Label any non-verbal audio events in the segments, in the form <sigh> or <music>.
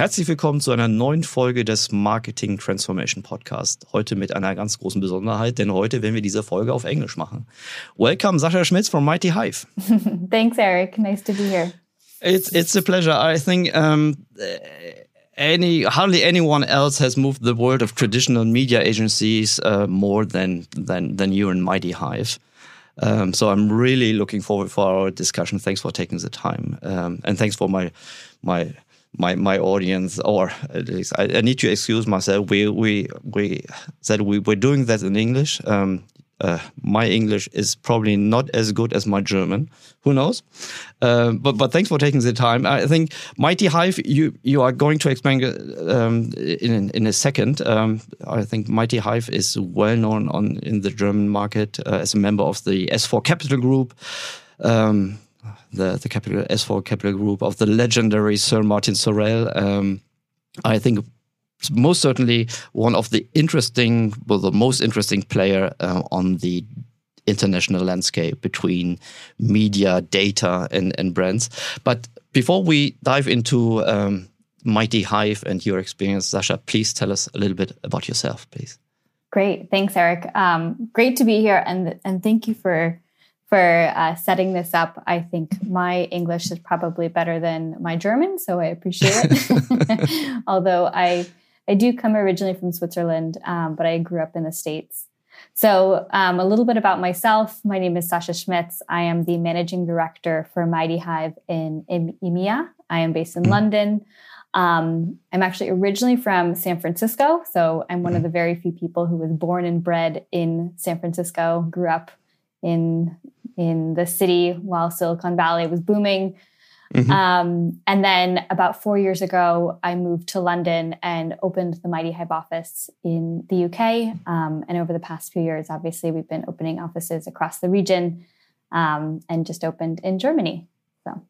Herzlich willkommen zu einer neuen Folge des Marketing Transformation Podcast. Heute mit einer ganz großen Besonderheit, denn heute werden wir diese Folge auf Englisch machen. Welcome, Sascha Schmitz from Mighty Hive. <laughs> Thanks, Eric. Nice to be here. It's it's a pleasure. I think um, any hardly anyone else has moved the world of traditional media agencies uh, more than than than you and Mighty Hive. Um, so I'm really looking forward for our discussion. Thanks for taking the time, um, and thanks for my my my my audience, or at least I, I, need to excuse myself. We we we said we were doing that in English. Um, uh, my English is probably not as good as my German. Who knows? Uh, but but thanks for taking the time. I think Mighty Hive, you you are going to explain um, in in a second. Um, I think Mighty Hive is well known on in the German market uh, as a member of the S4 Capital Group. Um, the the capital S4 Capital Group of the legendary Sir Martin Sorrell. Um, I think most certainly one of the interesting, well, the most interesting player uh, on the international landscape between media, data, and, and brands. But before we dive into um, Mighty Hive and your experience, Sasha, please tell us a little bit about yourself, please. Great, thanks, Erik. Um, great to be here, and and thank you for for uh, setting this up. I think my English is probably better than my German, so I appreciate it. <laughs> <laughs> Although I I do come originally from Switzerland, um, but I grew up in the States. So um, a little bit about myself. My name is Sasha Schmitz. I am the managing director for Mighty Hive in, in EMEA. I am based in mm-hmm. London. Um, I'm actually originally from San Francisco, so I'm one of mm-hmm. the very few people who was born and bred in San Francisco. Grew up in in the city while Silicon Valley was booming. Mm-hmm. Um, and then about four years ago, I moved to London and opened the Mighty Hive office in the UK. Um, and over the past few years, obviously, we've been opening offices across the region um, and just opened in Germany. So.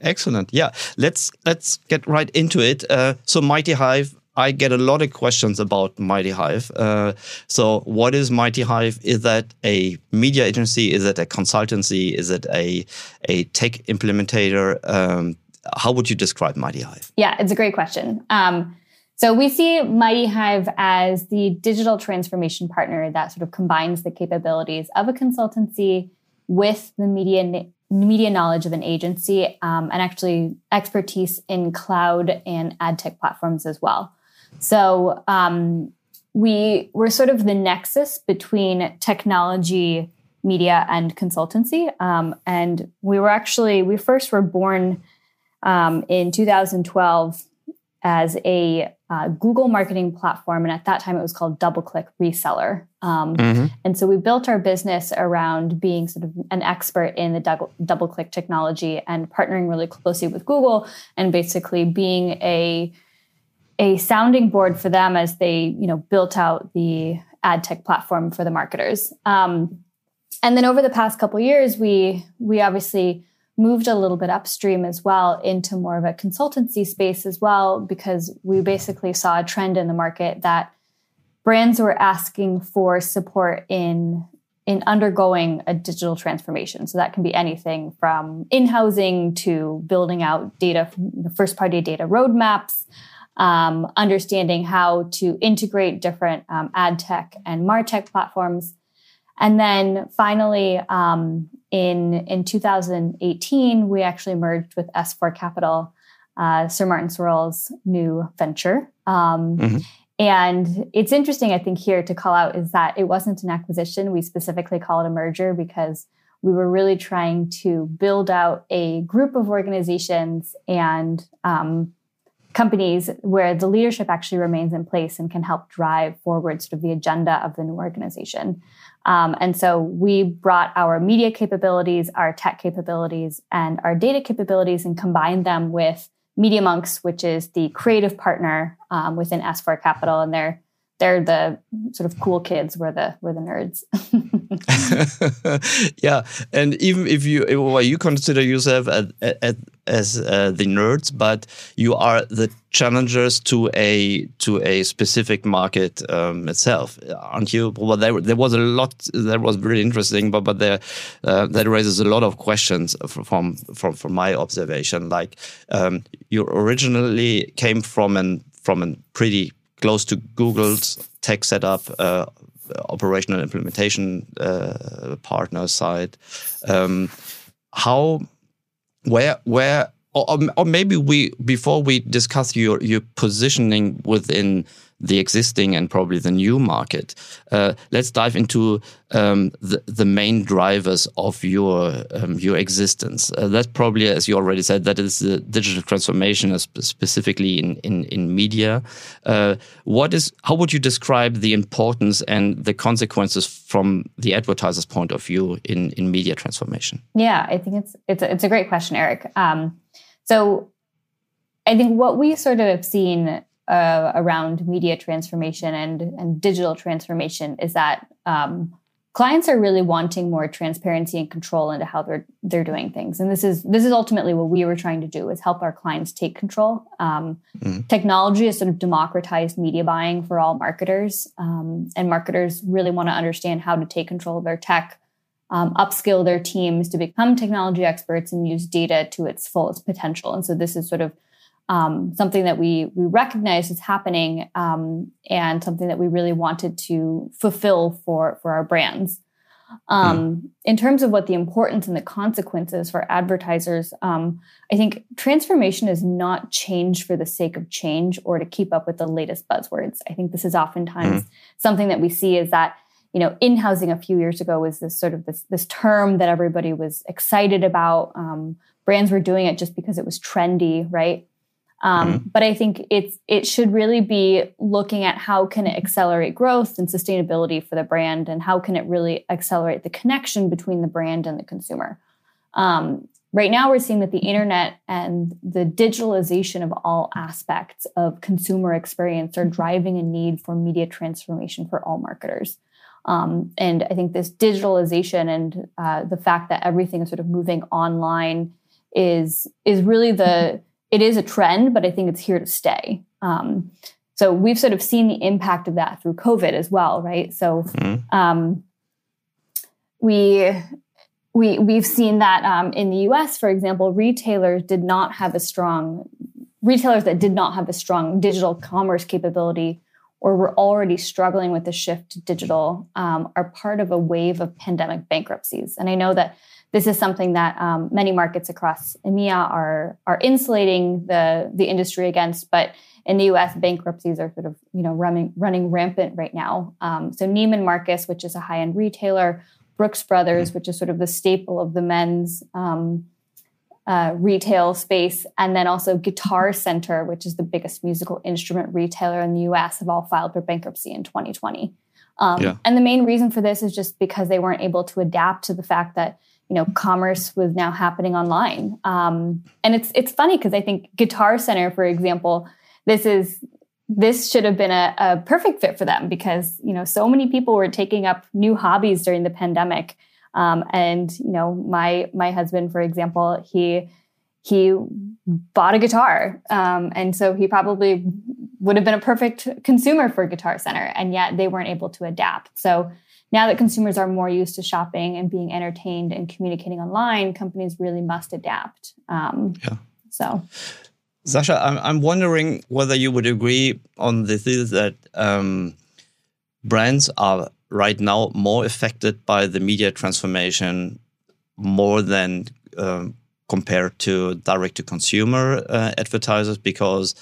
Excellent. Yeah, let's let's get right into it. Uh, so, Mighty Hive I get a lot of questions about Mighty Hive. Uh, so, what is Mighty Hive? Is that a media agency? Is it a consultancy? Is it a a tech implementator? Um, how would you describe Mighty Hive? Yeah, it's a great question. Um, so we see Mighty Hive as the digital transformation partner that sort of combines the capabilities of a consultancy with the media media knowledge of an agency um, and actually expertise in cloud and ad tech platforms as well. So um, we were sort of the nexus between technology, media, and consultancy. Um, and we were actually we first were born um, in 2012 as a uh, Google marketing platform, and at that time it was called DoubleClick Reseller. Um, mm-hmm. And so we built our business around being sort of an expert in the double, DoubleClick technology and partnering really closely with Google, and basically being a a sounding board for them as they you know built out the ad tech platform for the marketers. Um, and then over the past couple years we we obviously moved a little bit upstream as well into more of a consultancy space as well because we basically saw a trend in the market that brands were asking for support in in undergoing a digital transformation. So that can be anything from in-housing to building out data first party data roadmaps um, understanding how to integrate different um, ad tech and martech platforms. And then finally, um, in, in 2018, we actually merged with S4 Capital, uh, Sir Martin Sorrell's new venture. Um, mm-hmm. And it's interesting, I think, here to call out is that it wasn't an acquisition. We specifically call it a merger because we were really trying to build out a group of organizations and um, companies where the leadership actually remains in place and can help drive forward sort of the agenda of the new organization. Um, and so we brought our media capabilities, our tech capabilities, and our data capabilities and combined them with Media Monks, which is the creative partner um, within S4 Capital. And they're they're the sort of cool kids. We're the we're the nerds. <laughs> yeah, and even if you well, you consider yourself as, as uh, the nerds, but you are the challengers to a to a specific market um, itself, aren't you? Well, there there was a lot that was really interesting, but but there uh, that raises a lot of questions from from from my observation. Like um, you originally came from an from a pretty close to Google's tech setup, uh, operational implementation uh, partner side. Um, how, where, where, or, or maybe we before we discuss your your positioning within the existing and probably the new market. Uh, let's dive into um, the, the main drivers of your um, your existence. Uh, that probably, as you already said, that is the digital transformation, specifically in in, in media. Uh, what is how would you describe the importance and the consequences from the advertiser's point of view in in media transformation? Yeah, I think it's it's a, it's a great question, Erik. Um, so. I think what we sort of have seen uh, around media transformation and and digital transformation is that um, clients are really wanting more transparency and control into how they're they're doing things. And this is this is ultimately what we were trying to do is help our clients take control. Um, mm-hmm. technology has sort of democratized media buying for all marketers um, and marketers really want to understand how to take control of their tech um, upskill their teams to become technology experts and use data to its fullest potential. And so this is sort of um, something that we we recognize is happening um, and something that we really wanted to fulfill for for our brands. Um, mm. In terms of what the importance and the consequences for advertisers, um, I think transformation is not change for the sake of change or to keep up with the latest buzzwords. I think this is oftentimes mm. something that we see is that you know in-housing a few years ago was this sort of this this term that everybody was excited about. Um, brands were doing it just because it was trendy, right? Um, mm-hmm. But I think it's it should really be looking at how can it accelerate growth and sustainability for the brand, and how can it really accelerate the connection between the brand and the consumer. Um, right now, we're seeing that the internet and the digitalization of all aspects of consumer experience are driving a need for media transformation for all marketers. Um, and I think this digitalization and uh, the fact that everything is sort of moving online is is really the it is a trend, but I think it's here to stay. Um, so we've sort of seen the impact of that through COVID as well, right? So mm-hmm. um, we we we've seen that um, in the U.S., for example, retailers did not have a strong retailers that did not have a strong digital commerce capability or were already struggling with the shift to digital um, are part of a wave of pandemic bankruptcies. And I know that this is something that um, many markets across EMEA are are insulating the the industry against, but in the U.S., bankruptcies are sort of you know running running rampant right now. Um, so Neiman Marcus, which is a high end retailer, Brooks Brothers, which is sort of the staple of the men's um, uh, retail space, and then also Guitar Center, which is the biggest musical instrument retailer in the U.S., have all filed for bankruptcy in 2020. Um, yeah. And the main reason for this is just because they weren't able to adapt to the fact that you know commerce was now happening online. Um, and it's it's funny because i think guitar center for example this is this should have been a, a, perfect fit for them because you know so many people were taking up new hobbies during the pandemic. Um, and you know my my husband for example he he bought a guitar. Um, and so he probably would have been a perfect consumer for guitar center and yet they weren't able to adapt. So now that consumers are more used to shopping and being entertained and communicating online, companies really must adapt. Um, yeah. So, Sasha, I'm, I'm wondering whether you would agree on the theory that um, brands are right now more affected by the media transformation more than um, compared to direct to consumer uh, advertisers because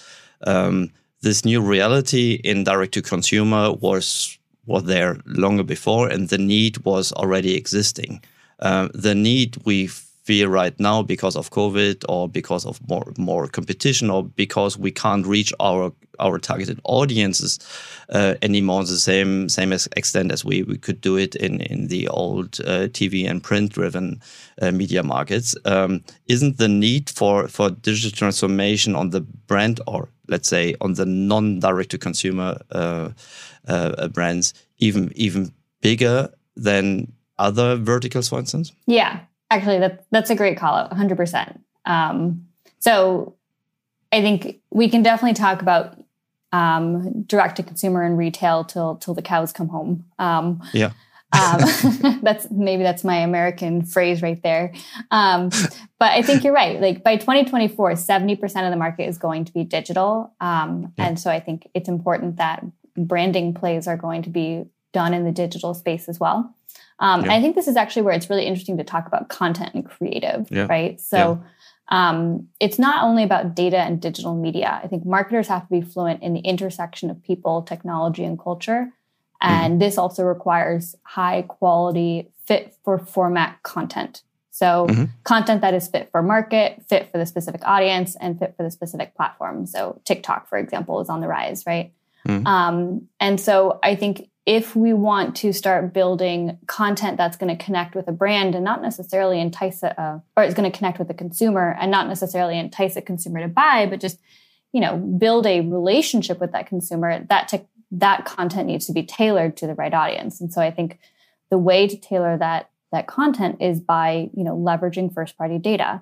um, this new reality in direct to consumer was was there longer before, and the need was already existing. Um, the need we fear right now because of COVID or because of more more competition or because we can't reach our our targeted audiences uh, anymore the same same extent as we, we could do it in in the old uh, TV and print driven uh, media markets. Um, isn't the need for for digital transformation on the brand or let's say on the non direct to consumer uh, uh, brands even even bigger than other verticals, for instance? Yeah, actually, that that's a great call out, 100%. Um, so I think we can definitely talk about um, direct to consumer and retail till till the cows come home. Um, yeah. um, <laughs> <laughs> that's maybe that's my American phrase right there. Um, but I think you're right. Like by 2024, 70% of the market is going to be digital. Um, yeah. And so I think it's important that branding plays are going to be done in the digital space as well. Um, yeah. I think this is actually where it's really interesting to talk about content and creative, yeah. right? So um, it's not only about data and digital media. I think marketers have to be fluent in the intersection of people, technology, and culture. And mm-hmm. this also requires high quality, fit for format content. So, mm-hmm. content that is fit for market, fit for the specific audience, and fit for the specific platform. So, TikTok, for example, is on the rise, right? Mm-hmm. Um, and so, I think if we want to start building content that's going to connect with a brand and not necessarily entice a, or it's going to connect with a consumer and not necessarily entice a consumer to buy, but just you know build a relationship with that consumer, that that content needs to be tailored to the right audience. And so I think the way to tailor that that content is by you know leveraging first party data.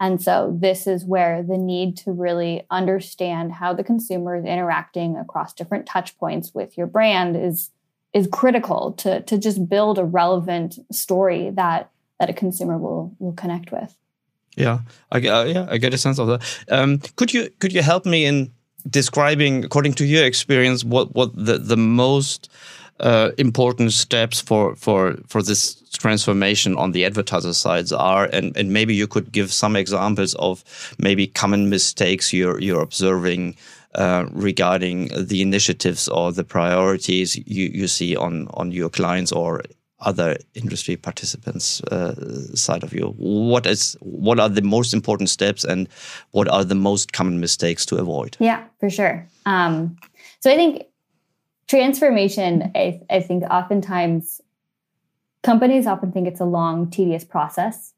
And so this is where the need to really understand how the consumer is interacting across different touch points with your brand is is critical to to just build a relevant story that that a consumer will will connect with. Yeah, I uh, yeah I get a sense of that. Um, could you could you help me in describing, according to your experience, what what the the most uh, important steps for for for this transformation on the advertiser sides are, and and maybe you could give some examples of maybe common mistakes you're you're observing uh, regarding the initiatives or the priorities you, you see on, on your clients or other industry participants uh, side of you. What is what are the most important steps and what are the most common mistakes to avoid? Yeah for sure. Um, so i think transformation I, I, think oftentimes companies often think it's a long tedious process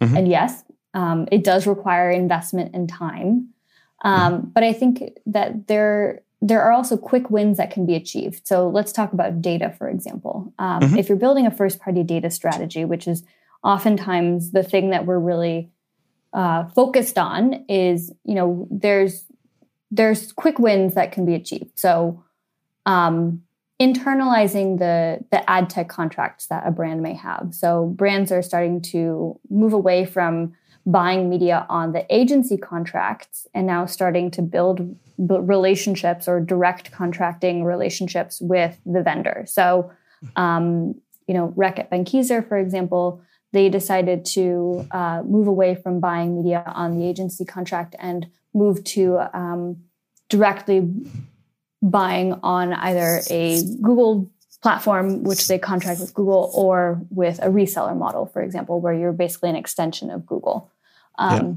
mm-hmm. and yes um, it does require investment and time um, but I think that there there are also quick wins that can be achieved. So let's talk about data, for example. Um, mm-hmm. If you're building a first party data strategy, which is oftentimes the thing that we're really uh, focused on, is you know there's there's quick wins that can be achieved. So um, internalizing the the ad tech contracts that a brand may have. So brands are starting to move away from buying media on the agency contracts and now starting to build relationships or direct contracting relationships with the vendor. So, um, you know, Reckitt Benckiser, for example, they decided to uh, move away from buying media on the agency contract and move to um, directly buying on either a Google platform, which they contract with Google, or with a reseller model, for example, where you're basically an extension of Google. Um, yeah.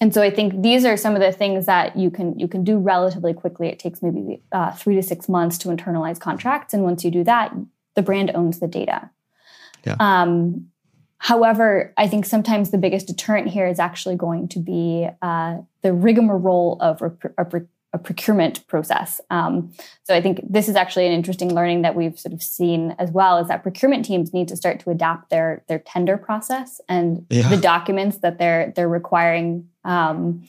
And so I think these are some of the things that you can you can do relatively quickly. It takes maybe uh, three to six months to internalize contracts, and once you do that, the brand owns the data. Yeah. Um, however, I think sometimes the biggest deterrent here is actually going to be uh, the rigmarole of a, a procurement process. Um, so I think this is actually an interesting learning that we've sort of seen as well is that procurement teams need to start to adapt their their tender process and yeah. the documents that they're they're requiring um,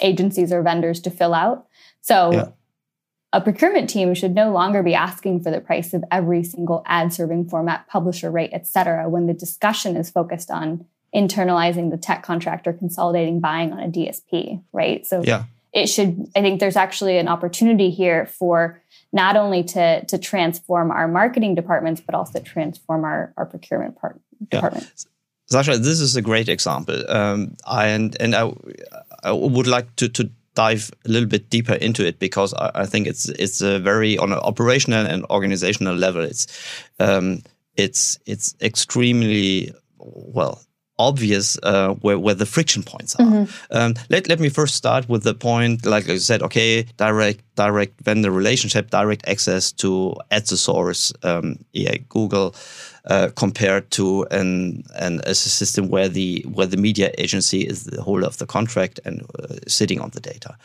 agencies or vendors to fill out. So yeah. a procurement team should no longer be asking for the price of every single ad serving format, publisher rate, et cetera, when the discussion is focused on internalizing the tech contract or consolidating buying on a DSP, right? So yeah it should i think there's actually an opportunity here for not only to to transform our marketing departments but also transform our our procurement part, department yeah. Sasha, this is a great example, um, and and I, I would like to to dive a little bit deeper into it because I, I think it's it's a very on an operational and organizational level. It's um, it's it's extremely well obvious uh, where, where the friction points are. Mm-hmm. Um, let, let me first start with the point, like I said, okay, direct direct vendor relationship, direct access to at the source, um, yeah, Google, uh, compared to an, an a system where the where the media agency is the holder of the contract and uh, sitting on the data.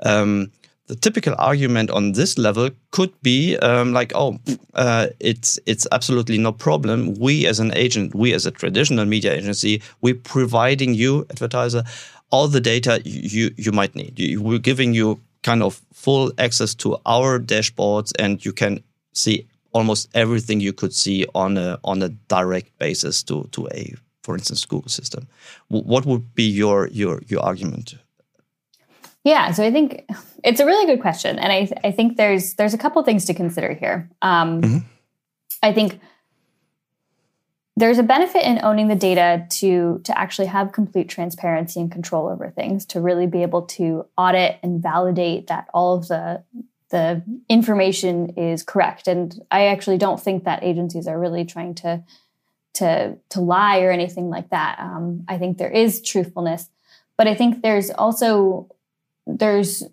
Um, the typical argument on this level could be um, like, oh, uh, it's it's absolutely no problem. We as an agent, we as a traditional media agency, we're providing you advertiser all the data you you might need. We're giving you kind of full access to our dashboards, and you can see almost everything you could see on a on a direct basis to to a for instance Google system. What would be your your your argument? Yeah, so I think it's a really good question, and I I think there's there's a couple things to consider here. Um, mm-hmm. I think there's a benefit in owning the data to to actually have complete transparency and control over things to really be able to audit and validate that all of the the information is correct and i actually don't think that agencies are really trying to to to lie or anything like that um, i think there is truthfulness but i think there's also there's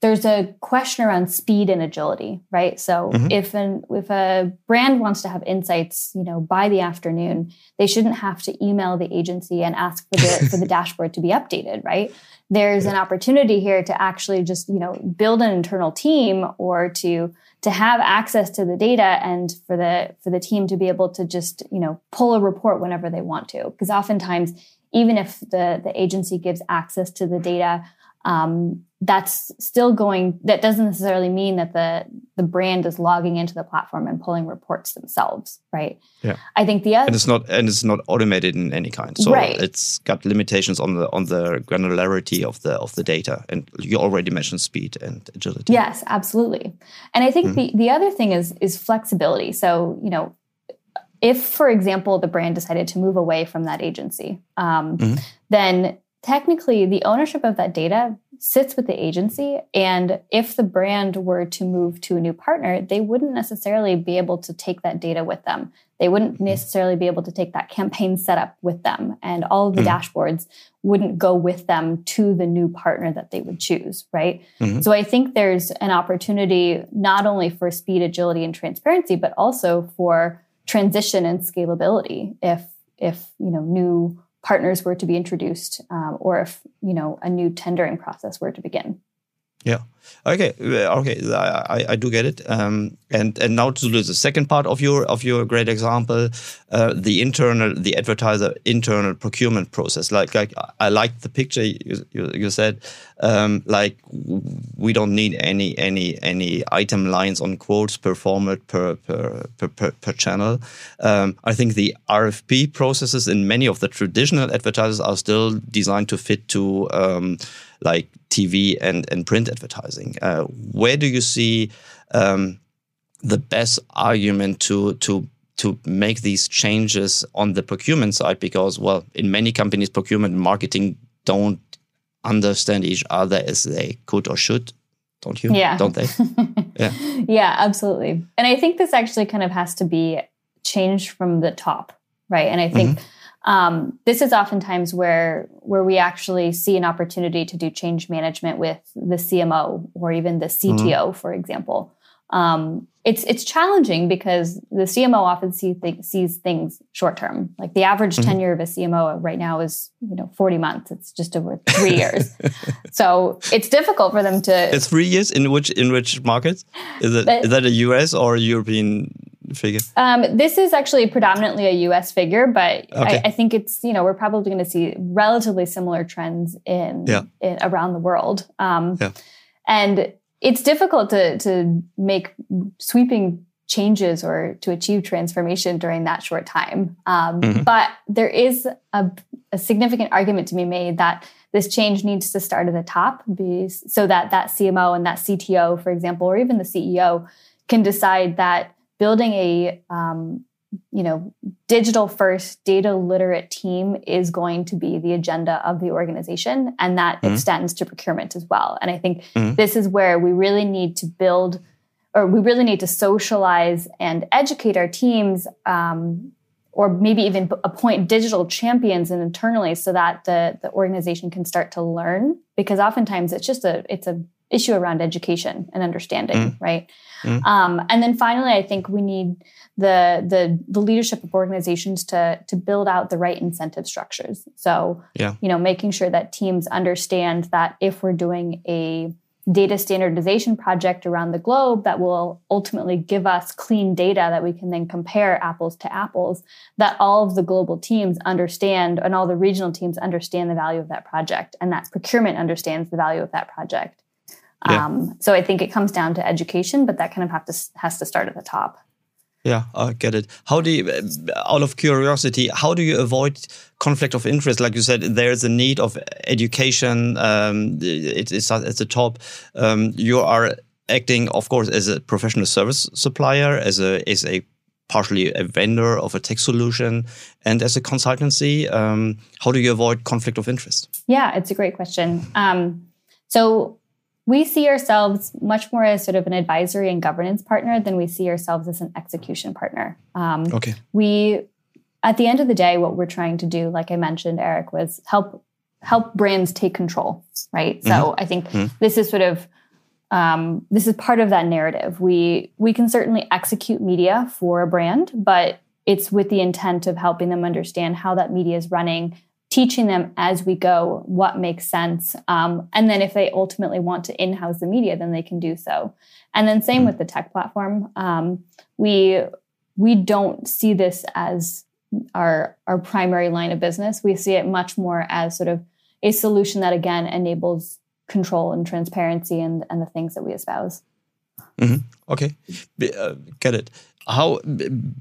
there's a question around speed and agility, right? So mm-hmm. if an if a brand wants to have insights, you know, by the afternoon, they shouldn't have to email the agency and ask for the for the <laughs> dashboard to be updated, right? There's yeah. an opportunity here to actually just, you know, build an internal team or to to have access to the data and for the for the team to be able to just, you know, pull a report whenever they want to. Because oftentimes even if the the agency gives access to the data um, that's still going that doesn't necessarily mean that the the brand is logging into the platform and pulling reports themselves right? Yeah. I think the other and it's not and it's not automated in any kind. So right. it's got limitations on the on the granularity of the of the data. And you already mentioned speed and agility. Yes absolutely. And i think mm-hmm. the the other thing is is flexibility. So you know if for example the brand decided to move away from that agency um, mm-hmm. then technically the ownership of that data sits with the agency. And if the brand were to move to a new partner, they wouldn't necessarily be able to take that data with them. They wouldn't mm-hmm. necessarily be able to take that campaign setup with them. And all of the mm-hmm. dashboards wouldn't go with them to the new partner that they would choose, right? Mm-hmm. So I think there's an opportunity not only for speed, agility, and transparency, but also for transition and scalability if if you know new partners were to be introduced um, or if you know a new tendering process were to begin yeah. Okay okay i, I do get it. Um, and and now to the second part of your of your great example uh, the internal the advertiser internal procurement process. Like, like i like the picture you, you, you said. Um, like we don't need any any any item lines on quotes per format per per per, per, per channel. Um, i think the rfp processes in many of the traditional advertisers are still designed to fit to um, like tv and and print advertising. Uh, where do you see um, the best argument to to to make these changes on the procurement side? Because well in many companies procurement and marketing don't understand each other as they could or should don't you? Yeah. Don't they? <laughs> Yeah. Yeah absolutely. And i think this actually kind of has to be changed from the top right? And i think mm-hmm. Um, this is oftentimes where where we actually see an opportunity to do change management with the cmo or even the cto mm-hmm. for example um, it's it's challenging because the CMO often see th- sees things short term. Like the average mm-hmm. tenure of a CMO right now is you know forty months. It's just over three years, <laughs> so it's difficult for them to. It's three years in which in which markets is it? But, is that a US or a European figure? Um, this is actually predominantly a U.S. figure, but okay. I, I, think it's you know we're probably going to see relatively similar trends in, yeah. in around the world. Um, yeah. And it's difficult to to make sweeping changes or to achieve transformation during that short time. Um, mm-hmm. But there is a, a, significant argument to be made that this change needs to start at the top, be, so that that CMO and that CTO, for example, or even the CEO, can decide that building a um, you know, digital first, data literate team is going to be the agenda of the organization. And that mm-hmm. extends to procurement as well. And I think mm-hmm. this is where we really need to build or we really need to socialize and educate our teams um, or maybe even appoint digital champions and internally so that the, the organization can start to learn because oftentimes it's just a it's a issue around education and understanding mm. right mm. Um, and then finally i think we need the, the the leadership of organizations to to build out the right incentive structures. So, yeah. you know, making sure that teams understand that if we're doing a data standardization project around the globe that will ultimately give us clean data that we can then compare apples to apples, that all of the global teams understand and all the regional teams understand the value of that project and that procurement understands the value of that project. Yeah. Um, so I think it comes down to education, but that kind of have to, has to start at the top. Yeah, I get it. How do you, out of curiosity, how do you avoid conflict of interest? Like you said, there's a need of education. Um, it is at the top. Um, you are acting, of course, as a professional service supplier, as a as a partially a vendor of a tech solution, and as a consultancy. Um, how do you avoid conflict of interest? Yeah, it's a great question. Um, so we see ourselves much more as sort of an advisory and governance partner than we see ourselves as an execution partner. Um, okay. We, at the end of the day, what we're trying to do, like I mentioned, Erik, was help help brands take control. Right. Mm-hmm. So I think mm-hmm. this is sort of um, this is part of that narrative. We we can certainly execute media for a brand, but it's with the intent of helping them understand how that media is running teaching them as we go what makes sense. Um, and then if they ultimately want to in house the media, then they can do so. And then same with the tech platform. Um, we we don't see this as our our primary line of business. We see it much more as sort of a solution that again enables control and transparency and and the things that we espouse. Mm-hmm. Okay, uh, get it how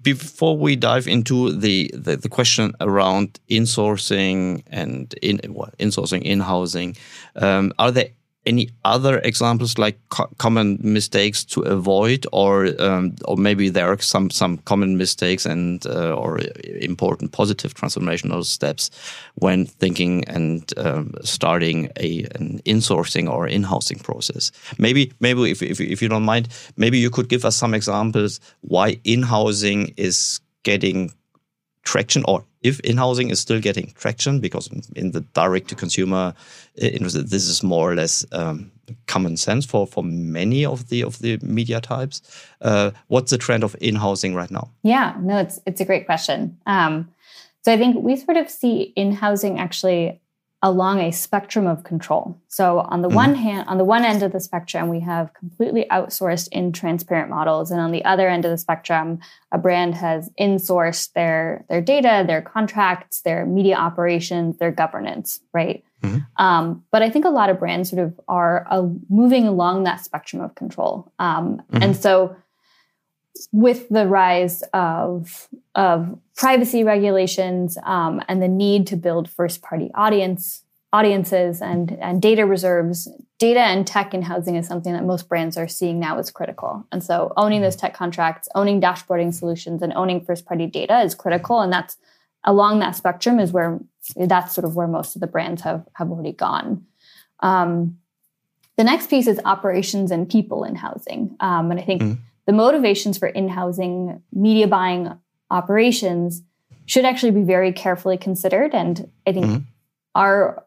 before we dive into the, the, the question around insourcing and in well, insourcing in housing um, are there any other examples like co common mistakes to avoid, or um, or maybe there are some some common mistakes and uh, or important positive transformational steps when thinking and um, starting a an insourcing or in-housing process. Maybe maybe if, if if you don't mind, maybe you could give us some examples why in-housing is getting traction or if in-housing is still getting traction because in the direct to consumer this is more or less um, common sense for for many of the of the media types uh, what's the trend of in-housing right now? Yeah no it's it's a great question. Um, so i think we sort of see in-housing actually along a spectrum of control. So on the mm-hmm. one hand, on the one end of the spectrum, we have completely outsourced in transparent models. And on the other end of the spectrum, a brand has insourced their, their data, their contracts, their media operations, their governance, right? Mm-hmm. Um, but I think a lot of brands sort of are uh, moving along that spectrum of control. Um, mm-hmm. And so with the rise of of privacy regulations um, and the need to build first party audience audiences and and data reserves data and tech in housing is something that most brands are seeing now as critical. And so owning those tech contracts owning dashboarding solutions and owning first party data is critical. And that's along that spectrum is where that's sort of where most of the brands have have already gone. Um, the next piece is operations and people in housing. Um, and i think mm the motivations for in housing media buying operations should actually be very carefully considered. And I think mm-hmm. our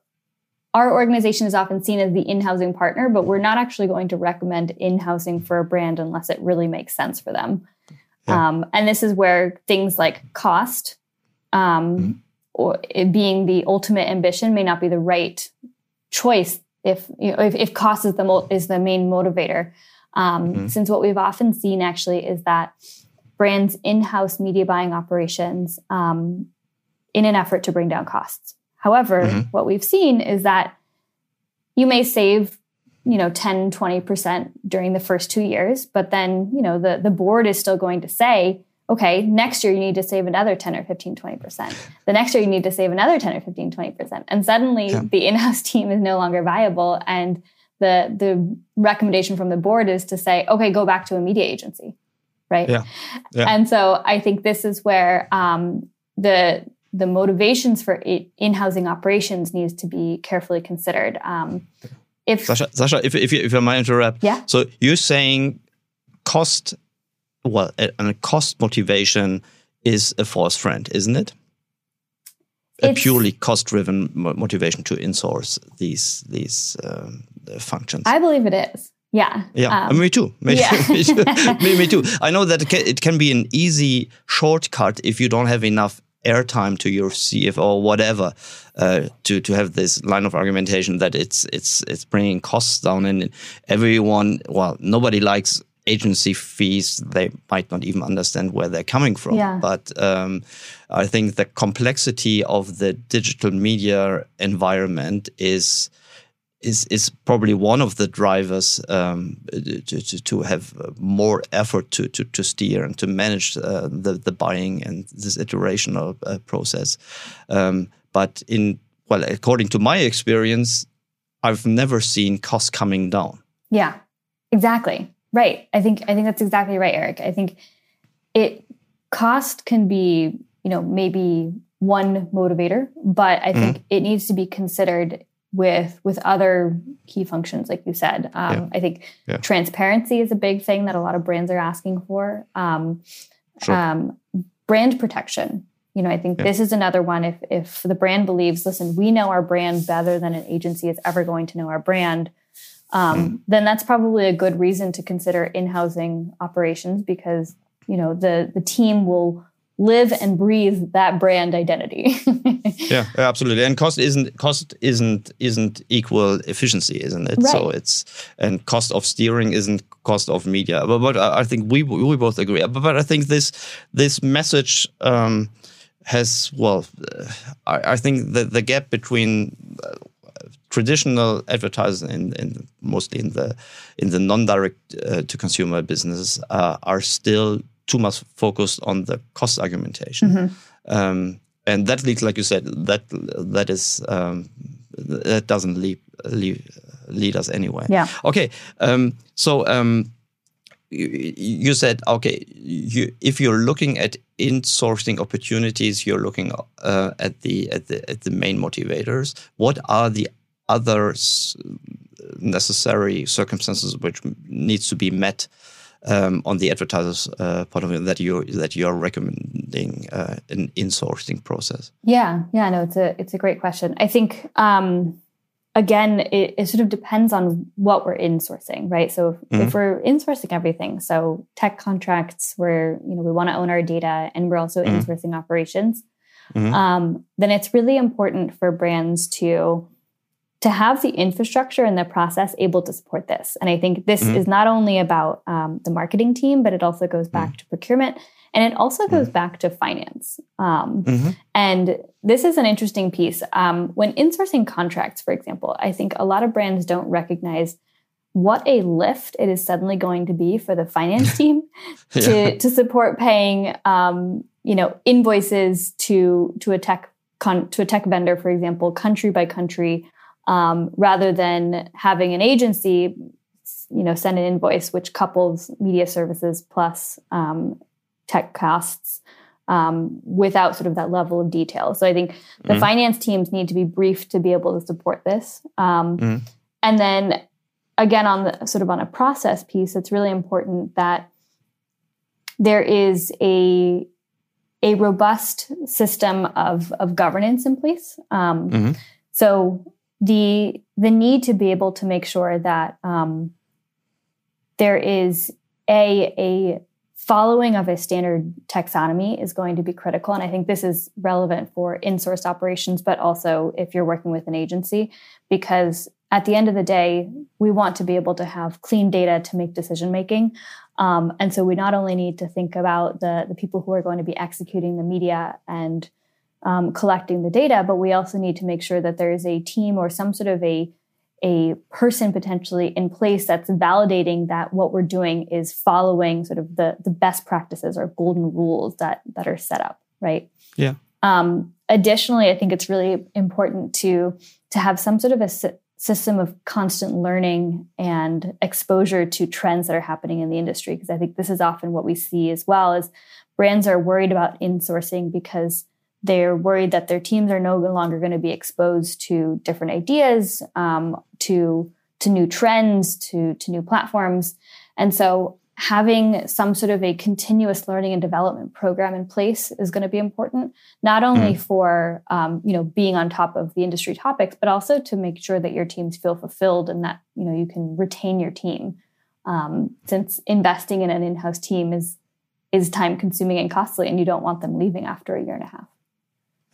our organization is often seen as the in-housing partner, but we're not actually going to recommend in-housing for a brand unless it really makes sense for them. Yeah. Um, and this is where things like cost, um, mm-hmm. or being the ultimate ambition, may not be the right choice if you know, if, if cost is the is the main motivator. Um, mm-hmm. Since what we've often seen actually is that brands in house media buying operations um, in an effort to bring down costs. However, mm-hmm. what we've seen is that you may save you know 10 20% during the first two years but then you know the, the board is still going to say okay next year you need to save another 10 or 15 20% the next year you need to save another 10 or 15 20% and suddenly yeah. the in-house <laughs> team is no longer viable and the the recommendation from the board is to say, okay, go back to a media agency, right? Yeah. yeah. And so I think this is where um, the the motivations for in housing operations needs to be carefully considered. Um, if Sasha, Sasha, if if, if I might interrupt, yeah. So you're saying cost, well, a cost motivation is a false friend, isn't it? a purely cost-driven motivation to insource these these um, functions. I believe it is. Yeah. Yeah. Um, me too. <laughs> Me, yeah. me, too. <laughs> me, me, too. I know that it can, it can be an easy shortcut if you don't have enough airtime to your CFO or whatever uh, to to have this line of argumentation that it's it's it's bringing costs down and everyone well nobody likes agency fees they might not even understand where they're coming from Yeah. but um, I think the complexity of the digital media environment is is is probably one of the drivers um, to, to, to have more effort to, to, to steer and to manage uh, the the buying and this iterational uh, process. Um, but in well, according to my experience, I've never seen costs coming down. Yeah, exactly. Right. I think I think that's exactly right, Erik. I think it cost can be, you know, maybe one motivator, but I think it needs to be considered with with other key functions, like you said. Um, Yeah. I think Yeah. transparency is a big thing that a lot of brands are asking for. Um, Sure. um, brand protection. You know, I think Yeah. this is another one. If if the brand believes, listen, we know our brand better than an agency is ever going to know our brand, um, Mm. then that's probably a good reason to consider in-housing operations because you know the the team will live and breathe that brand identity. <laughs> Yeah, absolutely. And cost isn't cost isn't isn't equal efficiency, isn't it? So it's and cost of steering isn't cost of media. But, but I think we we both agree. But, but I think this this message um, has well, uh, I, I think the the gap between uh, traditional advertising in, in mostly in the in the non-direct uh, to consumer business uh, are still too much focused on the cost argumentation. Um, and that leads like you said that that is um, that doesn't lead, lead lead us anywhere. Yeah. okay um, so um, you, you said okay you, if you're looking at insourcing opportunities you're looking uh, at the at the at the main motivators. What are the other necessary circumstances which needs to be met um, on the advertiser's uh, point of view that you that you're recommending uh, an insourcing process Yeah, yeah, no, it's a it's a great question. I think um, again, it, it sort of depends on what we're insourcing, right? So if, if we're insourcing everything, so tech contracts, where you know we want to own our data, and we're also Mhm. insourcing operations, Mhm. um, then it's really important for brands to to have the infrastructure and the process able to support this. And I think this Mhm. is not only about um, the marketing team, but it also goes back to procurement, and it also goes back to finance. Um, Mhm. and this is an interesting piece. Um, when insourcing contracts, for example, I think a lot of brands don't recognize what a lift it is suddenly going to be for the finance <laughs> team to, to support paying, um, you know, invoices to to a tech con- to a tech vendor, for example, country by country, um, rather than having an agency, you know, send an invoice which couples media services plus um, tech costs um, without sort of that level of detail. So I think the Mhm. finance teams need to be briefed to be able to support this. Um, Mhm. And then again, on the sort of on a process piece, it's really important that there is a a robust system of, of governance in place. Um, Mhm. So the the need to be able to make sure that um, there is a a following of a standard taxonomy is going to be critical, and I think this is relevant for in-sourced operations, but also if you're working with an agency, because at the end of the day, we want to be able to have clean data to make decision making. Um, and so we not only need to think about the, the people who are going to be executing the media and um, collecting the data, but we also need to make sure that there is a team or some sort of a a person potentially in place that's validating that what we're doing is following sort of the the best practices or golden rules that that are set up, right? Yeah. Um, additionally, I think it's really important to to have some sort of a sy- system of constant learning and exposure to trends that are happening in the industry because I think this is often what we see as well is brands are worried about insourcing because they're worried that their teams are no longer going to be exposed to different ideas, um, to to new trends, to to new platforms, and so having some sort of a continuous learning and development program in place is going to be important, not only for um, you know being on top of the industry topics, but also to make sure that your teams feel fulfilled and that you know you can retain your team. Um, since investing in an in-house team is is time consuming and costly, and you don't want them leaving after a year and a half.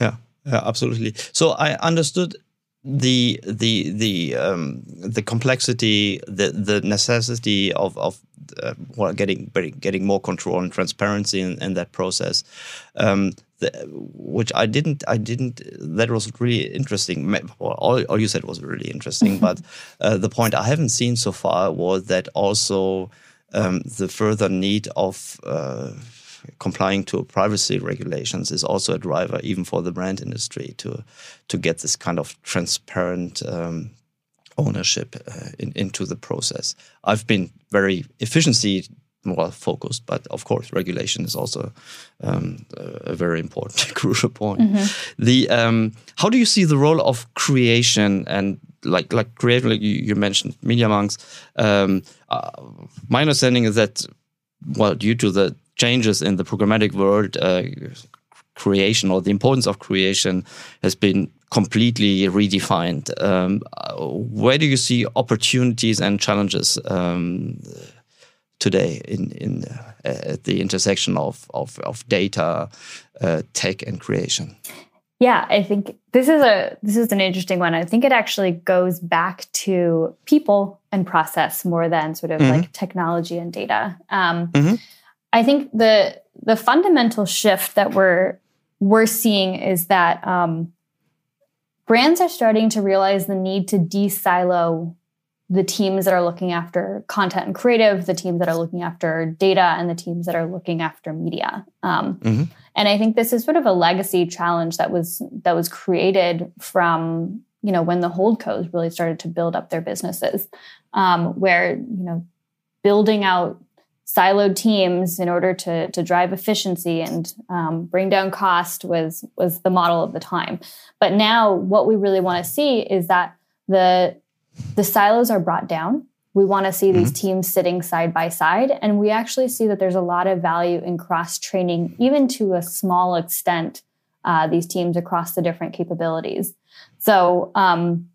Yeah, absolutely. So I understood the the the um, the complexity, the the necessity of of uh, well, getting getting more control and transparency in, in that process, um, the, which I didn't I didn't that was really interesting. Well, all, all you said was really interesting, <laughs> but uh, the point I haven't seen so far was that also um, the further need of uh, complying to privacy regulations is also a driver, even for the brand industry, to to get this kind of transparent um, ownership uh, in, into the process. I've been very efficiency more focused, but of course, regulation is also um, a very important, <laughs> crucial point. Mm -hmm. The um, how do you see the role of creation and like like creative? Like you, you mentioned MediaMonks. Um, uh, my understanding is that well, due to the changes in the programmatic world, uh, creation or the importance of creation has been completely redefined. Um, where do you see opportunities and challenges um, today in in uh, at the intersection of of, of data, uh, tech, and creation? Yeah, I think this is a this is an interesting one. I think it actually goes back to people and process more than sort of mm -hmm. like technology and data. Um, mm -hmm. I think the the fundamental shift that we're we're seeing is that um, brands are starting to realize the need to de-silo the teams that are looking after content and creative, the teams that are looking after data, and the teams that are looking after media. Um, mm-hmm. And I think this is sort of a legacy challenge that was that was created from you know when the holdcos really started to build up their businesses, um, where you know building out siloed teams in order to, to drive efficiency and um, bring down cost was was the model of the time. But now what we really want to see is that the the silos are brought down. We want to see mm-hmm. these teams sitting side by side, and we actually see that there's a lot of value in cross training, even to a small extent. Uh, these teams across the different capabilities. So, um,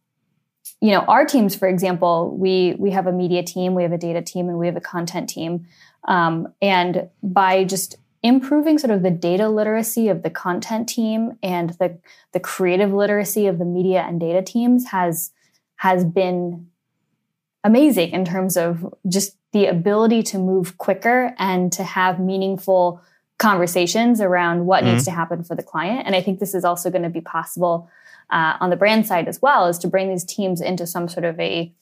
you know, our teams, for example, we we have a media team, we have a data team, and we have a content team. Um, and by just improving sort of the data literacy of the content team and the the creative literacy of the media and data teams has has been amazing in terms of just the ability to move quicker and to have meaningful conversations around what mm-hmm. needs to happen for the client. And I think this is also going to be possible uh, on the brand side as well, is to bring these teams into some sort of a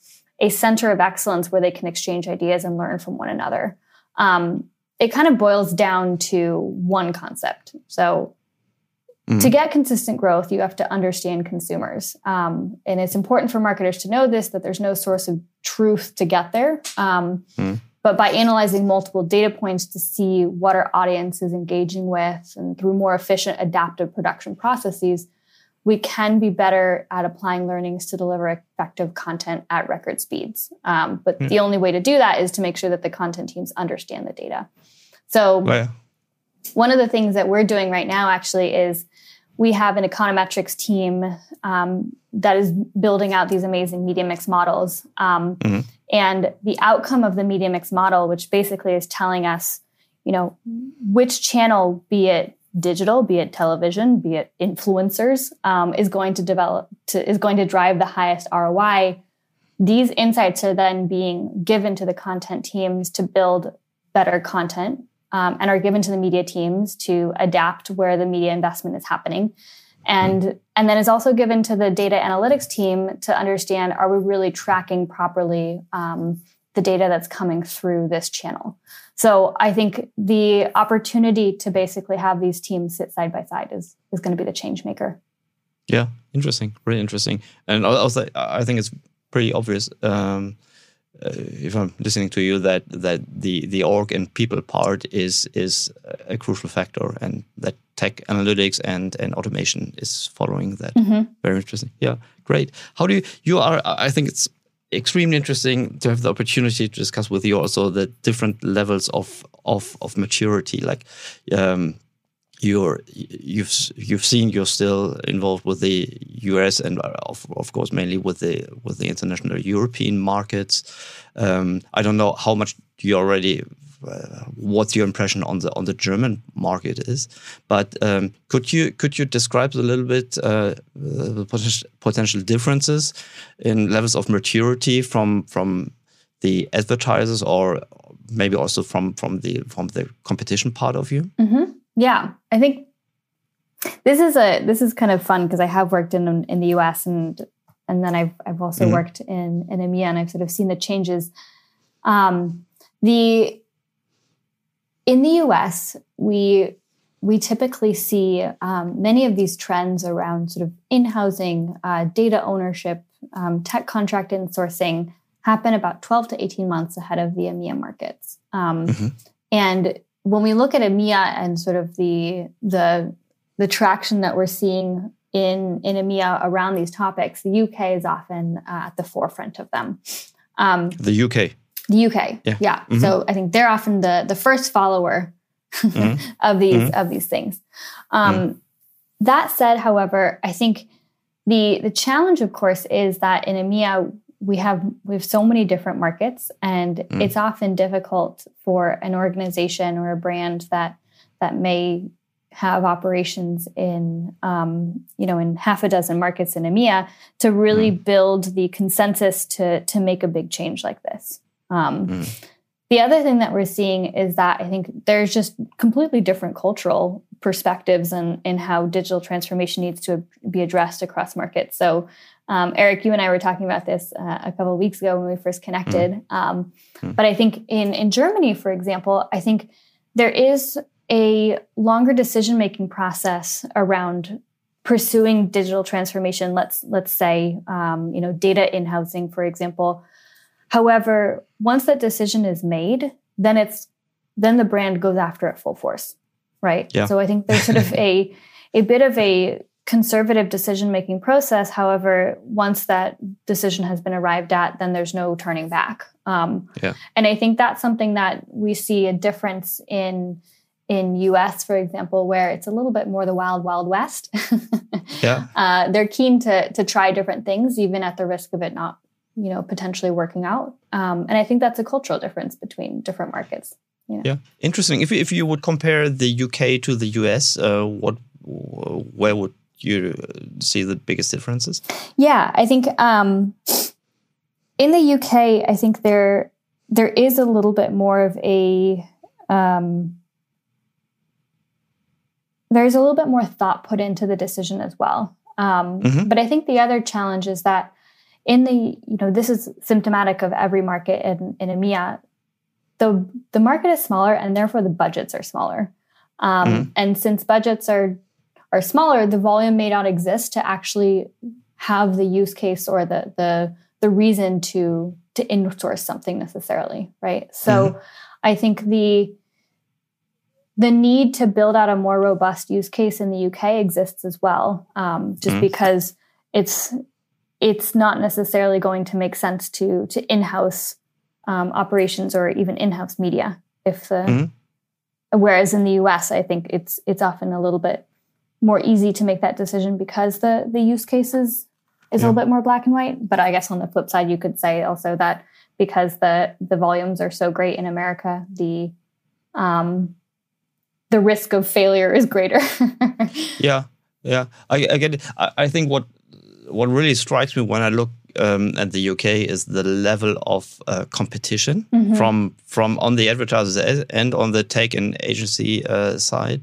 a center of excellence where they can exchange ideas and learn from one another um, it kind of boils down to one concept. So, mm-hmm. to get consistent growth, you have to understand consumers. Um, and it's important for marketers to know this that there's no source of truth to get there. Um, mm-hmm. But by analyzing multiple data points to see what our audience is engaging with and through more efficient adaptive production processes, we can be better at applying learnings to deliver effective content at record speeds. Um, but mm. the only way to do that is to make sure that the content teams understand the data. So, oh, yeah. one of the things that we're doing right now actually is we have an econometrics team um, that is building out these amazing media mix models. Um, mm-hmm. And the outcome of the media mix model, which basically is telling us, you know, which channel, be it digital, be it television, be it influencers, um, is going to develop to is going to drive the highest ROI. These insights are then being given to the content teams to build better content um, and are given to the media teams to adapt where the media investment is happening. And, and then is also given to the data analytics team to understand are we really tracking properly um, the data that's coming through this channel. So I think the opportunity to basically have these teams sit side by side is is going to be the change maker. Yeah, interesting, really interesting, and I also I think it's pretty obvious. Um, uh, if I'm listening to you, that that the the org and people part is is a crucial factor, and that tech analytics and and automation is following that. Mm -hmm. Very interesting. Yeah, great. How do you you are? I think it's extremely interesting to have the opportunity to discuss with you also the different levels of of of maturity. Like um, you're you've you've seen you're still involved with the U.S. and uh, of of course mainly with the with the international European markets. Um, I don't know how much you already what your impression on the on the German market is. But um, could you could you describe a little bit uh, the potential, potential differences in levels of maturity from from the advertisers or maybe also from from the from the competition part of you? Mm -hmm. Yeah, I think this is a this is kind of fun because I have worked in in the U.S. and and then I've I've also mm-hmm. worked in in EMEA and I've sort of seen the changes. Um, the in the U.S. we we typically see um, many of these trends around sort of in housing, uh, data ownership, um, tech contract insourcing happen about 12 to 18 months ahead of the EMEA markets. Um, mm-hmm. And when we look at EMEA and sort of the the the traction that we're seeing in in EMEA around these topics, the UK is often uh, at the forefront of them. Um, the UK. The UK. Yeah. yeah. Mm-hmm. So I think they're often the the first follower mm-hmm. <laughs> of these mm-hmm. of these things. Um, mm. that said, however, I think the the challenge, of course, is that in EMEA we have we have so many different markets, and mm. it's often difficult for an organization or a brand that that may have operations in um, you know in half a dozen markets in EMEA to really mm. build the consensus to to make a big change like this. Um, mm. The other thing that we're seeing is that I think there's just completely different cultural perspectives and in, in how digital transformation needs to be addressed across markets. So, um, Erik, you and I were talking about this uh, a couple of weeks ago when we first connected. Mm. Um, mm. But I think in in Germany, for example, I think there is a longer decision making process around pursuing digital transformation let's let's say um, you know data in housing for example however once that decision is made then it's then the brand goes after it full force right yeah. so i think there's sort of <laughs> a a bit of a conservative decision making process however once that decision has been arrived at then there's no turning back um, yeah. and i think that's something that we see a difference in in US, for example, where it's a little bit more the wild, wild west. <laughs> yeah. Uh, they're keen to to try different things, even at the risk of it not, you know, potentially working out. Um, and I think that's a cultural difference between different markets. Yeah. Interesting. If if you would compare the UK to the US, uh, what where would you see the biggest differences? Yeah, I think um, in the UK, I think there there is a little bit more of a um, there's a little bit more thought put into the decision as well. Um, mm-hmm. But I think the other challenge is that in the, you know, this is symptomatic of every market in, in EMEA. The, the market is smaller and therefore the budgets are smaller. Um, mm-hmm. And since budgets are are smaller, the volume may not exist to actually have the use case or the the the reason to to insource something necessarily, right? So mm-hmm. I think the the need to build out a more robust use case in the UK exists as well, um, just mm. because it's it's not necessarily going to make sense to to in-house um, operations or even in-house media. If the mm. whereas in the US, I think it's it's often a little bit more easy to make that decision because the the use cases is yeah. a little bit more black and white. But I guess on the flip side, you could say also that because the the volumes are so great in America, the um, the risk of failure is greater. <laughs> yeah, yeah, I, I get it. I, I, think what what really strikes me when I look um, at the UK is the level of uh, competition mm-hmm. from from on the advertisers and on the tech and agency uh, side,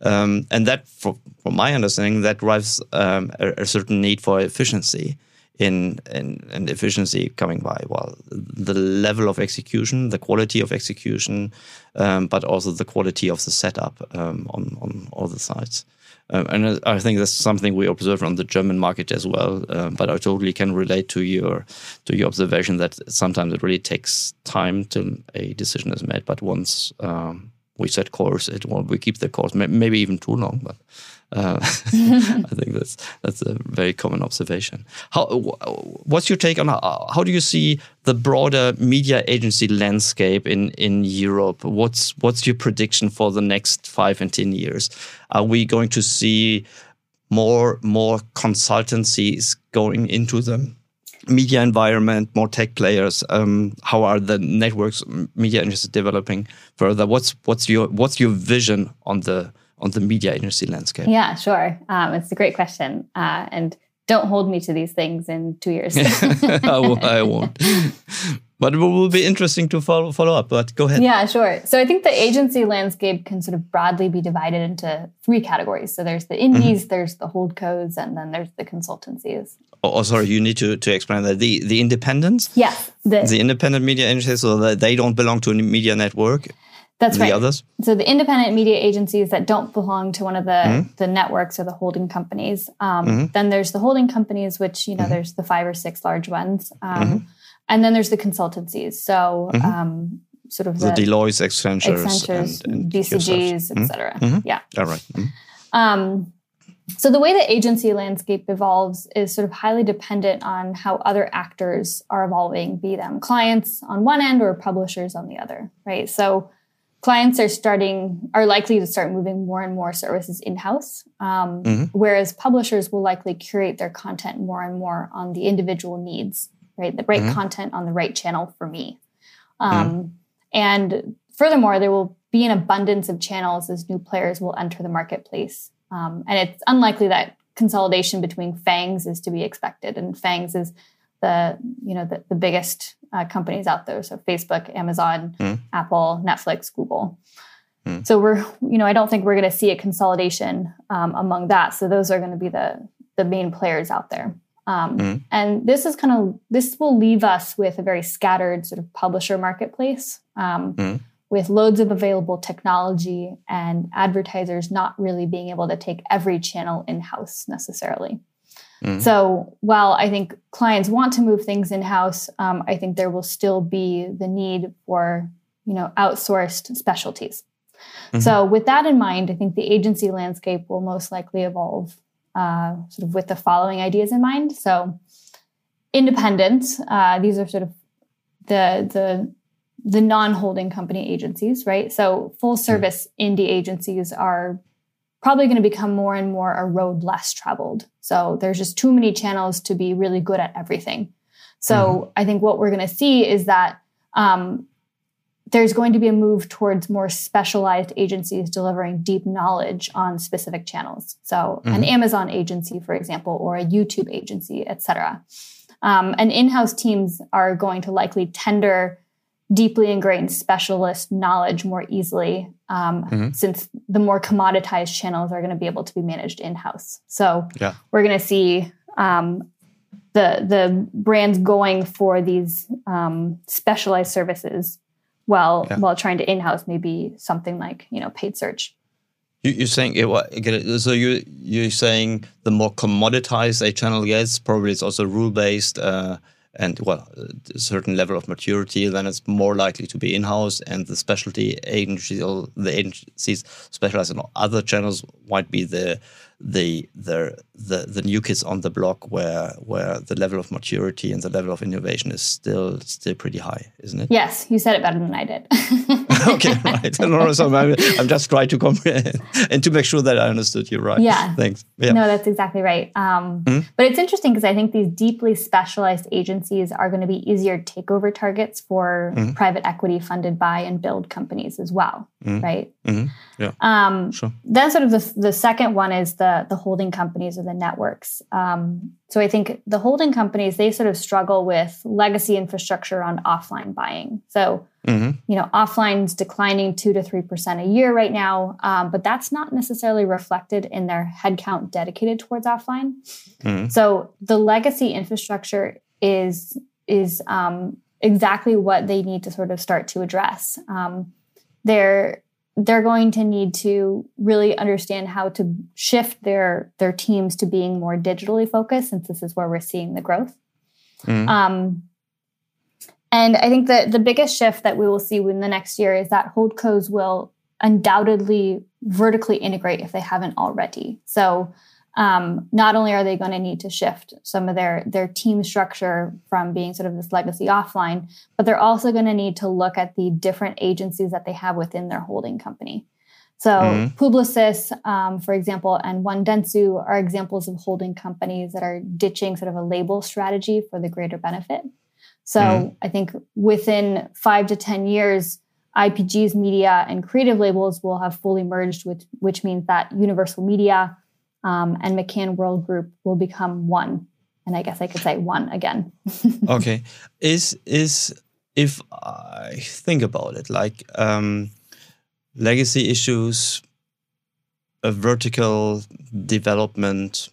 um, and that, for, from my understanding, that drives um, a, a certain need for efficiency in, in, in efficiency coming by? Well, the level of execution, the quality of execution, um, but also the quality of the setup um, on, on all the sides. Um, and I think that's something we observe on the German market as well. Um, but I totally can relate to your to your observation that sometimes it really takes time till a decision is made. But once um, we set course, it well, we keep the course, maybe even too long. But uh, <laughs> I think that's that's a very common observation. How, what's your take on how, how, do you see the broader media agency landscape in in Europe? What's what's your prediction for the next five and ten years? Are we going to see more more consultancies going into them? media environment, more tech players? Um, how are the networks media industry developing further? What's what's your what's your vision on the on the media agency landscape? Yeah, sure. Um, it's a great question, uh, and don't hold me to these things in two years. <laughs> I won't. But it will be interesting to follow follow up. But go ahead. Yeah, sure. So I think the agency landscape can sort of broadly be divided into three categories. So there's the indies, mm-hmm. there's the holdcos, and then there's the consultancies. Oh, oh, sorry, you need to, to explain that. The the independents? Yeah. The, the independent media agencies, so that they don't belong to a media network. That's the right. others? So the independent media agencies that don't belong to one of the, mm-hmm. the networks or the holding companies. Um, mm-hmm. Then there's the holding companies, which, you know, mm-hmm. there's the five or six large ones. Um, mm-hmm. and then there's the consultancies. So mm-hmm. um, sort of the, the Deloitte, Accentures, Accentures and, and BCGs, etc. Mm-hmm. Yeah. All right. Um, so the way the agency landscape evolves is sort of highly dependent on how other actors are evolving, be them clients on one end or publishers on the other, right? So clients are starting are likely to start moving more and more services in-house um, mm-hmm. whereas publishers will likely curate their content more and more on the individual needs right the right mm-hmm. content on the right channel for me um, mm-hmm. and furthermore there will be an abundance of channels as new players will enter the marketplace um, and it's unlikely that consolidation between FAANGs is to be expected and FAANGs is the you know the, the biggest uh, companies out there. So Facebook, Amazon, mm. Apple, Netflix, Google. Mm. So we're, you know, I don't think we're going to see a consolidation um, among that. So those are going to be the the main players out there. Um, mm. And this is kind of this will leave us with a very scattered sort of publisher marketplace um, mm. with loads of available technology and advertisers not really being able to take every channel in house necessarily. Mm. So while I think clients want to move things in house, um, I think there will still be the need for you know outsourced specialties. Mm-hmm. So with that in mind, I think the agency landscape will most likely evolve uh, sort of with the following ideas in mind. So independent, uh, these are sort of the the the non-holding company agencies, right? So full service mm. indie agencies are probably going to become more and more a road less traveled. So there's just too many channels to be really good at everything. So mm-hmm. I think what we're going to see is that um, there's going to be a move towards more specialized agencies delivering deep knowledge on specific channels. So mm-hmm. an Amazon agency, for example, or a YouTube agency, et cetera. Um, and in-house teams are going to likely tender deeply ingrained specialist knowledge more easily um, mm-hmm. since the more commoditized channels are going to be able to be managed in-house so yeah. we're going to see um, the the brands going for these um, specialized services while yeah. while trying to in-house maybe something like you know paid search you, are saying so you you're saying the more commoditized a channel gets probably it's also rule based uh, and well a certain level of maturity then it's more likely to be in-house and the specialty agencies or the agencies specialized in other channels might be the the the the, the new kids on the block where where the level of maturity and the level of innovation is still still pretty high, isn't it? Yes, you said it better than I did. <laughs> <laughs> okay, right. <laughs> No, so I'm, I'm, just trying to comprehend <laughs> and to make sure that I understood you right. Yeah. Thanks. Yeah. No, that's exactly right. Um, mm-hmm. But it's interesting because I think these deeply specialized agencies are going to be easier takeover targets for mm-hmm. private equity funded buy and build companies as well, mm-hmm. right? Mm-hmm. Yeah. Um, sure. Then sort of the, the second one is the the holding companies or the networks. Um, so I think the holding companies they sort of struggle with legacy infrastructure on offline buying. So mm-hmm. you know offline's declining two to three percent a year right now, um, but that's not necessarily reflected in their headcount dedicated towards offline. Mm-hmm. So the legacy infrastructure is is um, exactly what they need to sort of start to address. Um, they're they're going to need to really understand how to shift their their teams to being more digitally focused since this is where we're seeing the growth mm. um, and i think that the biggest shift that we will see in the next year is that holdcos will undoubtedly vertically integrate if they haven't already so um, not only are they going to need to shift some of their their team structure from being sort of this legacy offline, but they're also going to need to look at the different agencies that they have within their holding company. So mm-hmm. Publicis, um, for example, and One Dentsu are examples of holding companies that are ditching sort of a label strategy for the greater benefit. So mm-hmm. I think within five to 10 years, IPG's media and creative labels will have fully merged, with, which means that Universal Media um, and McCann World Group will become one. And I guess I could say one again. <laughs> okay. Is, is, if I think about it, like, um, legacy issues, a vertical development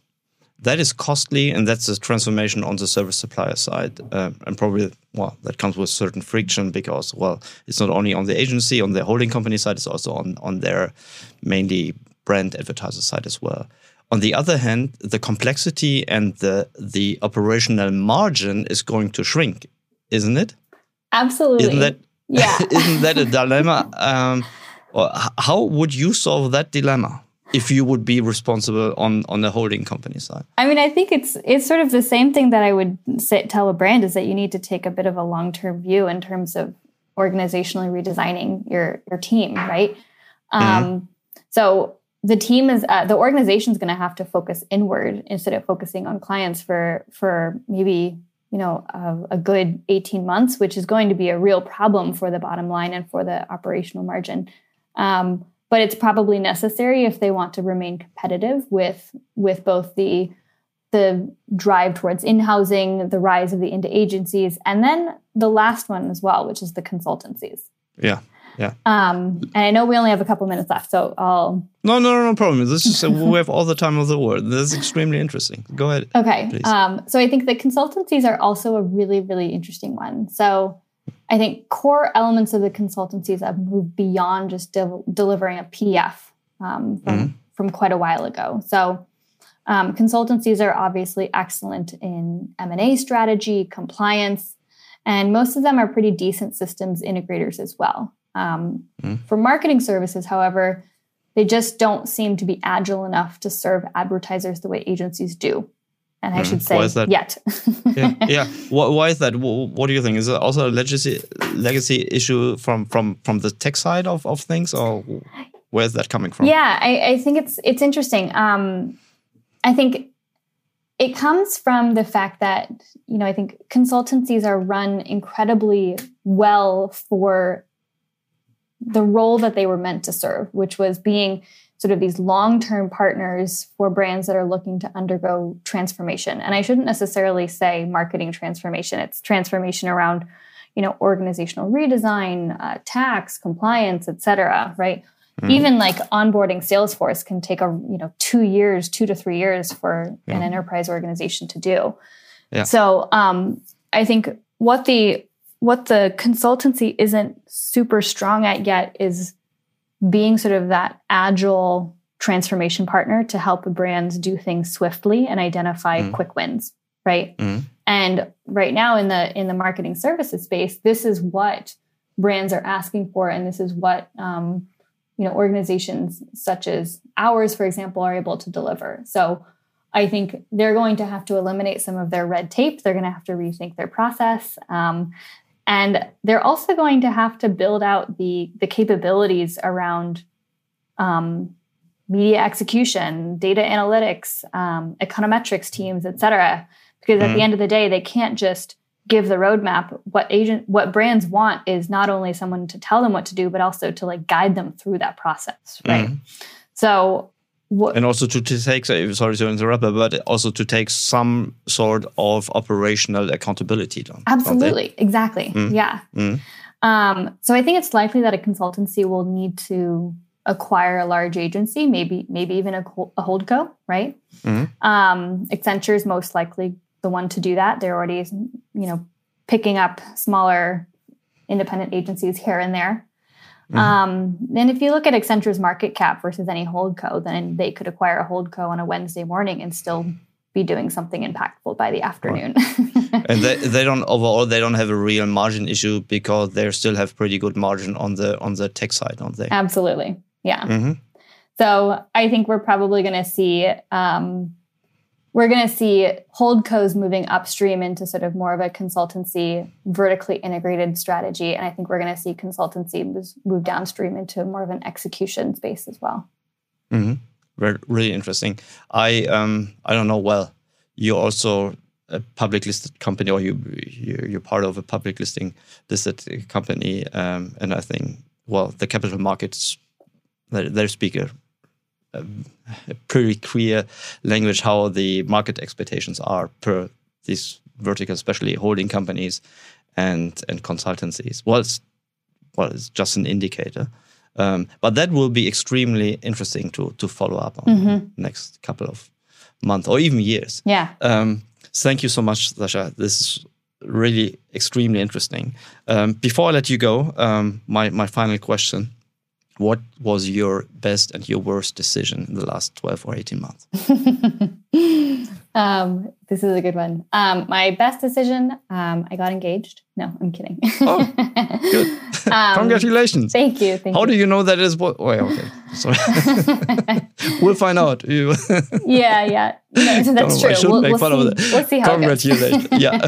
that is costly, and that's a transformation on the service supplier side, uh, and probably well that comes with certain friction because well it's not only on the agency on the holding company side, it's also on on their mainly brand advertiser side as well. On the other hand, the complexity and the the operational margin is going to shrink, isn't it? Absolutely. Isn't that <laughs> yeah? <laughs> isn't that a dilemma? Um, how would you solve that dilemma if you would be responsible on on the holding company side? I mean, I think it's it's sort of the same thing that I would say, tell a brand is that you need to take a bit of a long term view in terms of organizationally redesigning your your team, right? Mm-hmm. Um, so the team is uh, the organization is going to have to focus inward instead of focusing on clients for for maybe you know a, a, good 18 months which is going to be a real problem for the bottom line and for the operational margin um, but it's probably necessary if they want to remain competitive with with both the the drive towards in-housing, the rise of the indie agencies, and then the last one as well, which is the consultancies. Yeah. Yeah. Um, and I know we only have a couple minutes left, so I'll. No, no, no, no problem. This is we have all the time of the world. This is extremely interesting. Go ahead. Okay. Um, so I think the consultancies are also a really, really interesting one. So I think core elements of the consultancies have moved beyond just de- delivering a PDF um, from, mm-hmm. from quite a while ago. So um, consultancies are obviously excellent in M&A strategy, compliance, and most of them are pretty decent systems integrators as well. Um, mm-hmm. For marketing services, however, they just don't seem to be agile enough to serve advertisers the way agencies do and I mm. should say <laughs> <laughs> why is that? yet. yeah, yeah. Why, why, is that? What, what, do you think? Is it also a legacy legacy issue from from from the tech side of, of things, or where's that coming from? Yeah, I, I think it's it's interesting. Um, I think it comes from the fact that you know I think consultancies are run incredibly well for the role that they were meant to serve, which was being sort of these long-term partners for brands that are looking to undergo transformation. And I shouldn't necessarily say marketing transformation. It's transformation around, you know, organizational redesign, uh, tax, compliance, et cetera, right? Mm-hmm. Even like onboarding Salesforce can take a, you know, two years, two to three years for yeah. an enterprise organization to do. Yeah. So um, I think what the what the consultancy isn't super strong at yet is being sort of that agile transformation partner to help brands do things swiftly and identify mm. quick wins right mm. and right now in the in the marketing services space this is what brands are asking for and this is what um, you know organizations such as ours for example are able to deliver so i think they're going to have to eliminate some of their red tape they're going to have to rethink their process um, and they're also going to have to build out the, the capabilities around um, media execution, data analytics, um, econometrics teams, et cetera. Because at the mm-hmm. end of the day, they can't just give the roadmap. What agent, what brands want is not only someone to tell them what to do, but also to like guide them through that process, right? Mm-hmm. So what? And also to, to take, sorry to interrupt, but also to take some sort of operational accountability. Don't, Absolutely, don't exactly. Mm. Yeah. Mm. Um, so I think it's likely that a consultancy will need to acquire a large agency, maybe maybe even a, a holdco, right? Mm. Um, Accenture is most likely the one to do that. They're already, you know, picking up smaller independent agencies here and there. Mm-hmm. Um, and if you look at Accenture's market cap versus any holdco, then they could acquire a holdco on a Wednesday morning and still be doing something impactful by the afternoon. Right. and they, <laughs> they don't overall they don't have a real margin issue because they still have pretty good margin on the on the tech side, don't they? Absolutely, yeah. Mm-hmm. So I think we're probably going to see um, we're going to see holdcos moving upstream into sort of more of a consultancy, vertically integrated strategy, and I think we're going to see consultancy move downstream into more of an execution space as well. Mm-hmm. Really interesting. I um I don't know. Well, you're also a public listed company, or you you're part of a public listing listed company, um, and I think well the capital markets they, they speak a a, a pretty clear language how the market expectations are per these verticals, especially holding companies and and consultancies. Well, it's well, it's just an indicator. Um, but that will be extremely interesting to to follow up on mm-hmm. next couple of months or even years. Yeah. Um, thank you so much, Sasha. This is really extremely interesting. Um, before I let you go, um, my my final question: what was your best and your worst decision in the last 12 or 18 months? <laughs> um, this is a good one. Um, my best decision, um, I got engaged. No, I'm kidding. oh, <laughs> good. Um, Congratulations. Thank you. Thank How you. do you know that is what? Oh, okay. Sorry. <laughs> we'll find out. <laughs> yeah, yeah. No, that's true. I should we'll, make we'll fun see, of that. We'll see how Congratulations. yeah.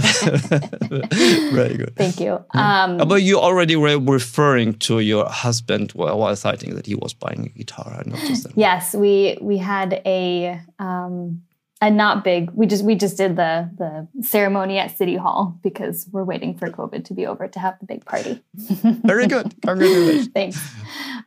Very good. Thank you. Um, but you already were referring to your husband while citing that he was buying a guitar. I noticed that. Yes, we we had a um, and not big. We just we just did the the ceremony at City Hall because we're waiting for COVID to be over to have the big party. <laughs> Very good. Congratulations. <laughs> Thanks.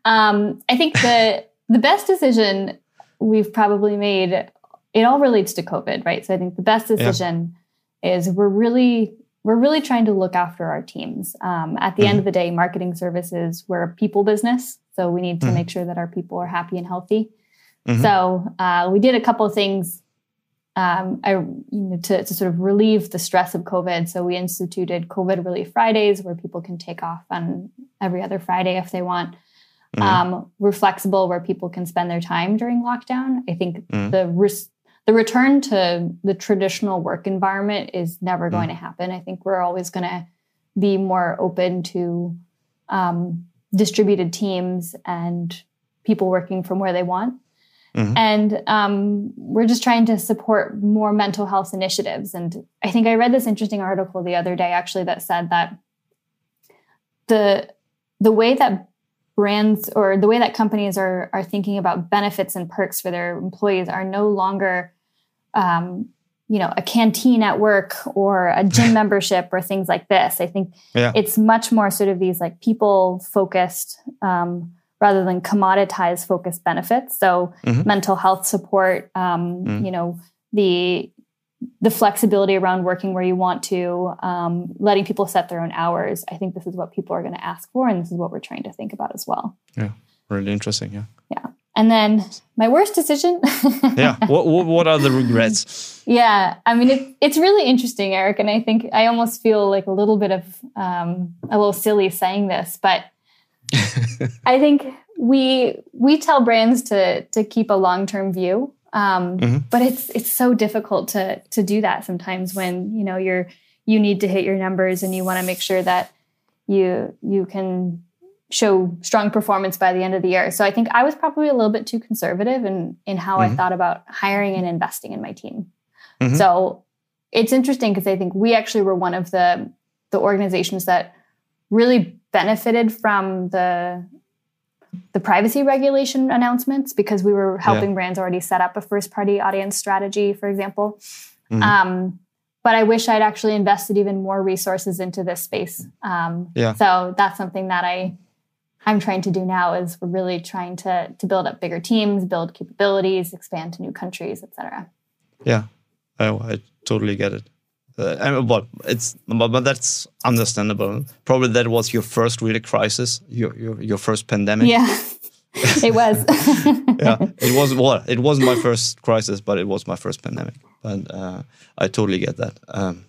Um, I think the the best decision we've probably made. It all relates to COVID, right? So I think the best decision yeah. is we're really we're really trying to look after our teams. Um, at the mm-hmm. end of the day, marketing services we're a people business, so we need to mm-hmm. make sure that our people are happy and healthy. Mm-hmm. So uh, we did a couple of things um, I, you know, to, to sort of relieve the stress of COVID. So we instituted COVID Relief Fridays where people can take off on every other Friday if they want. Mm-hmm. Um, we're flexible where people can spend their time during lockdown. I think mm-hmm. the res- the return to the traditional work environment is never going mm-hmm. to happen. I think we're always going to be more open to um, distributed teams and people working from where they want. Mm-hmm. And um, we're just trying to support more mental health initiatives. And I think I read this interesting article the other day, actually, that said that the the way that brands or the way that companies are are thinking about benefits and perks for their employees are no longer um, you know a canteen at work or a gym <laughs> membership or things like this i think yeah. it's much more sort of these like people focused um, rather than commoditize focused benefits. So mm-hmm. mental health support, um, mm. you know, the the flexibility around working where you want to, um, letting people set their own hours. I think this is what people are going to ask for, and this is what we're trying to think about as well. Yeah, really interesting. Yeah. Yeah. And then my worst decision. <laughs> yeah. What, what are the regrets? Yeah. I mean, it, it's really interesting, Erik. And I think I almost feel like a little bit of um, a little silly saying this, but <laughs> I think we we tell brands to to keep a long term view, um, mm-hmm. but it's it's so difficult to to do that sometimes when you know you're you need to hit your numbers and you want to make sure that you you can show strong performance by the end of the year. So I think I was probably a little bit too conservative in in how mm-hmm. I thought about hiring and investing in my team. Mm-hmm. So it's interesting because I think we actually were one of the the organizations that really benefited from the the privacy regulation announcements because we were helping yeah. brands already set up a first party audience strategy, for example. Mm-hmm. Um, but I wish I'd actually invested even more resources into this space. Um, yeah. So that's something that I I'm trying to do now is we're really trying to to build up bigger teams, build capabilities, expand to new countries, etc. Yeah, I, I totally get it. Uh, but it's but, but that's understandable. Probably that was your first real crisis, your your, your first pandemic. Yeah, <laughs> it was. yeah, it was. Well, it wasn't my first crisis, but it was my first pandemic. And uh, I totally get that. Um,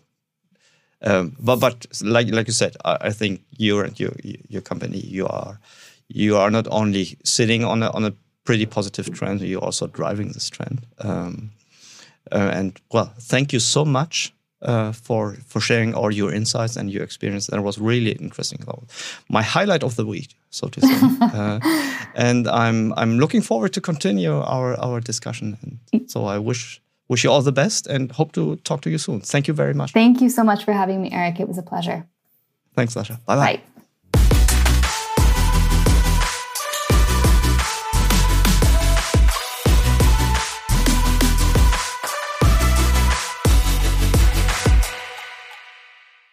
um, but but like like you said, I, I, think you and your your company, you are you are not only sitting on a on a pretty positive trend, you're also driving this trend. Um, uh, and well, thank you so much uh, for for sharing all your insights and your experience. That was really interesting. My highlight of the week, so to say. <laughs> uh, and I'm I'm looking forward to continue our our discussion. And so I wish wish you all the best and hope to talk to you soon. Thank you very much. Thank you so much for having me, Erik. It was a pleasure. Thanks, Sasha. Bye bye.